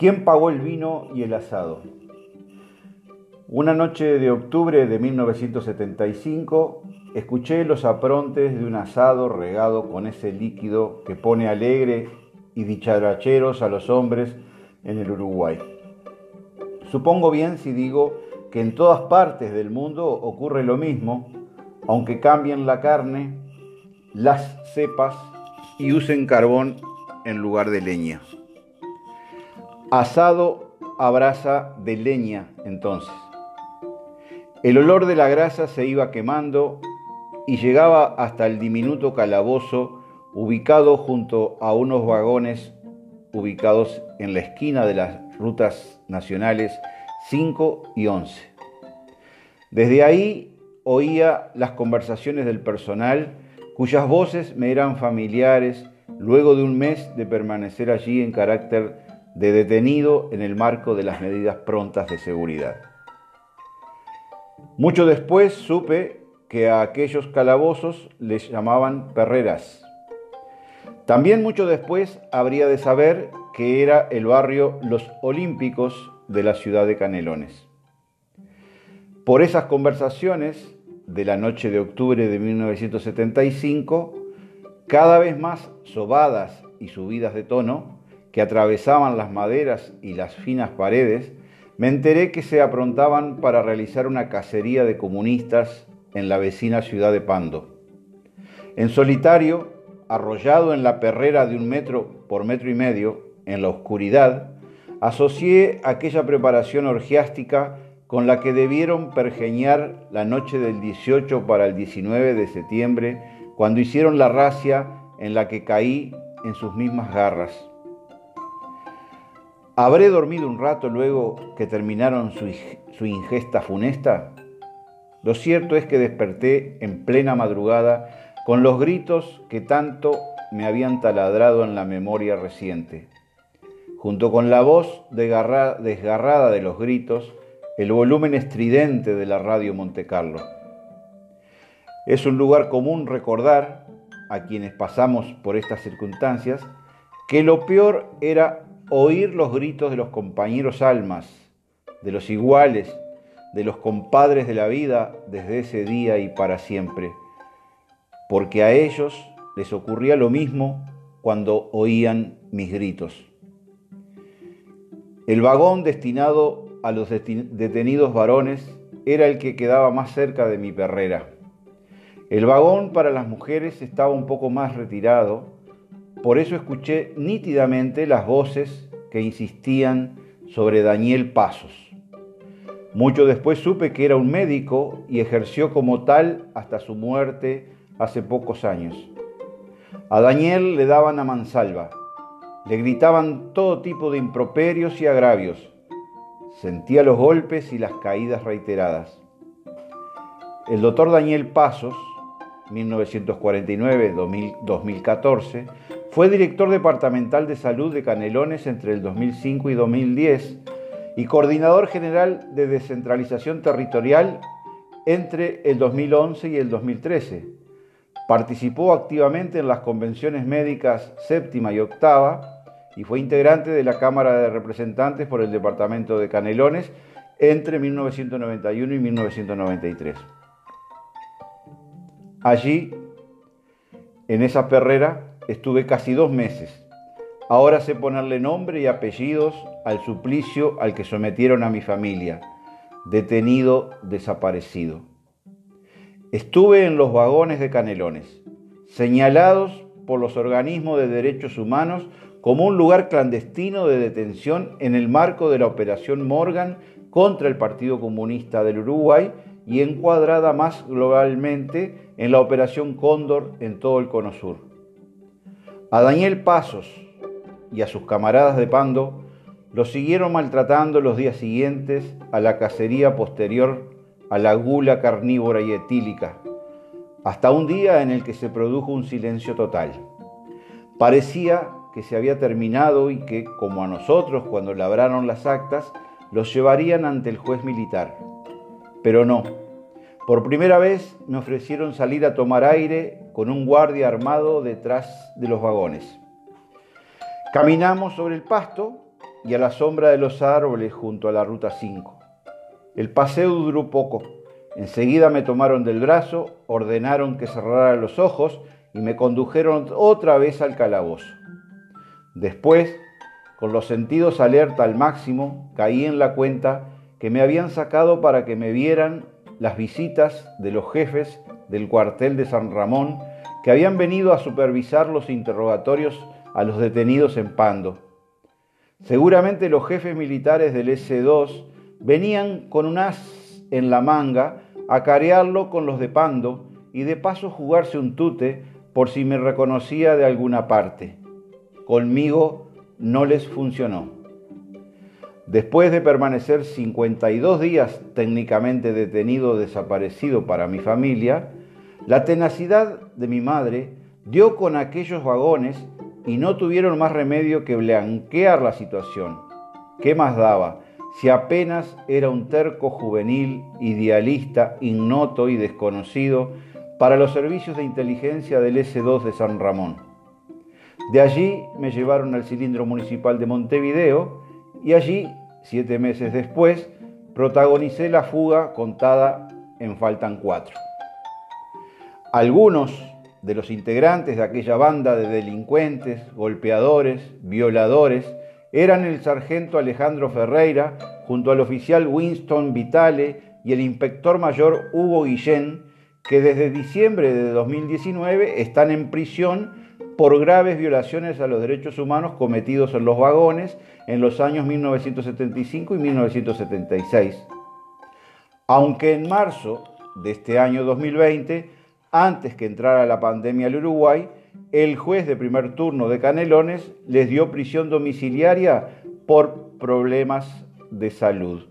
¿Quién pagó el vino y el asado? Una noche de octubre de 1975 escuché los aprontes de un asado regado con ese líquido que pone alegre y dicharacheros a los hombres en el Uruguay. Supongo bien si digo que en todas partes del mundo ocurre lo mismo, aunque cambien la carne, las cepas y usen carbón en lugar de leña. Asado a brasa de leña entonces. El olor de la grasa se iba quemando y llegaba hasta el diminuto calabozo ubicado junto a unos vagones ubicados en la esquina de las rutas nacionales 5 y 11. Desde ahí oía las conversaciones del personal cuyas voces me eran familiares luego de un mes de permanecer allí en carácter de detenido en el marco de las medidas prontas de seguridad. Mucho después supe que a aquellos calabozos les llamaban perreras. También mucho después habría de saber que era el barrio Los Olímpicos de la ciudad de Canelones. Por esas conversaciones de la noche de octubre de 1975, cada vez más sobadas y subidas de tono, que atravesaban las maderas y las finas paredes, me enteré que se aprontaban para realizar una cacería de comunistas en la vecina ciudad de Pando. En solitario, arrollado en la perrera de un metro por metro y medio, en la oscuridad, asocié aquella preparación orgiástica con la que debieron pergeñar la noche del 18 para el 19 de septiembre, cuando hicieron la racia en la que caí en sus mismas garras. ¿Habré dormido un rato luego que terminaron su, su, ingesta funesta? Lo cierto es que desperté en plena madrugada con los gritos que tanto me habían taladrado en la memoria reciente. Junto con la voz desgarrada de los gritos, el volumen estridente de la radio Montecarlo. Es un lugar común recordar, a quienes pasamos por estas circunstancias, que lo peor era oír los gritos de los compañeros almas, de los iguales, de los compadres de la vida desde ese día y para siempre, porque a ellos les ocurría lo mismo cuando oían mis gritos. El vagón destinado a los detenidos varones era el que quedaba más cerca de mi perrera. El vagón para las mujeres estaba un poco más retirado, por eso escuché nítidamente las voces que insistían sobre Daniel Pasos. Mucho después supe que era un médico y ejerció como tal hasta su muerte hace pocos años. A Daniel le daban a mansalva, le gritaban todo tipo de improperios y agravios. Sentía los golpes y las caídas reiteradas. El doctor Daniel Pasos, 1949-2014, fue director departamental de salud de Canelones entre el 2005 y 2010 y coordinador general de descentralización territorial entre el 2011 y el 2013 Participó activamente en las convenciones médicas séptima y octava y fue integrante de la Cámara de Representantes por el Departamento de Canelones entre 1991 y 1993. Allí, en esa perrera, estuve casi dos meses. Ahora sé ponerle nombre y apellidos al suplicio al que sometieron a mi familia, detenido, desaparecido. Estuve en los vagones de Canelones, señalados por los organismos de derechos humanos como un lugar clandestino de detención en el marco de la Operación Morgan contra el Partido Comunista del Uruguay y encuadrada más globalmente en la Operación Cóndor en todo el Cono Sur. A Daniel Pasos y a sus camaradas de Pando los siguieron maltratando los días siguientes a la cacería posterior a la gula carnívora y etílica, hasta un día en el que se produjo un silencio total. Parecía que se había terminado y que, como a nosotros cuando labraron las actas, los llevarían ante el juez militar. Pero no. Por primera vez me ofrecieron salir a tomar aire con un guardia armado detrás de los vagones. Caminamos sobre el pasto y a la sombra de los árboles junto a la ruta 5. El paseo duró poco. Enseguida me tomaron del brazo, ordenaron que cerrara los ojos y me condujeron otra vez al calabozo. Después, con los sentidos alerta al máximo, caí en la cuenta que me habían sacado para que me vieran las visitas de los jefes del cuartel de San Ramón que habían venido a supervisar los interrogatorios a los detenidos en Pando. Seguramente los jefes militares del S2 venían con un as en la manga a carearlo con los de Pando y de paso jugarse un tute por si me reconocía de alguna parte. Conmigo no les funcionó. Después de permanecer 52 días técnicamente detenido desaparecido para mi familia, la tenacidad de mi madre dio con aquellos vagones y no tuvieron más remedio que blanquear la situación. ¿Qué más daba si apenas era un terco juvenil, idealista, ignoto y desconocido para los servicios de inteligencia del S2 de San Ramón? De allí me llevaron al cilindro municipal de Montevideo y allí, siete meses después, protagonicé la fuga contada en Faltan Cuatro. Algunos de los integrantes de aquella banda de delincuentes, golpeadores, violadores, eran el sargento Alejandro Ferreira junto al oficial Winston Vitale y el inspector mayor Hugo Guillén, que desde diciembre de 2019 están en prisión por graves violaciones a los derechos humanos cometidos en los vagones en los años 1975 y 1976. Aunque en marzo de este año 2020 antes que entrara la pandemia al Uruguay, el juez de primer turno de Canelones les dio prisión domiciliaria por problemas de salud.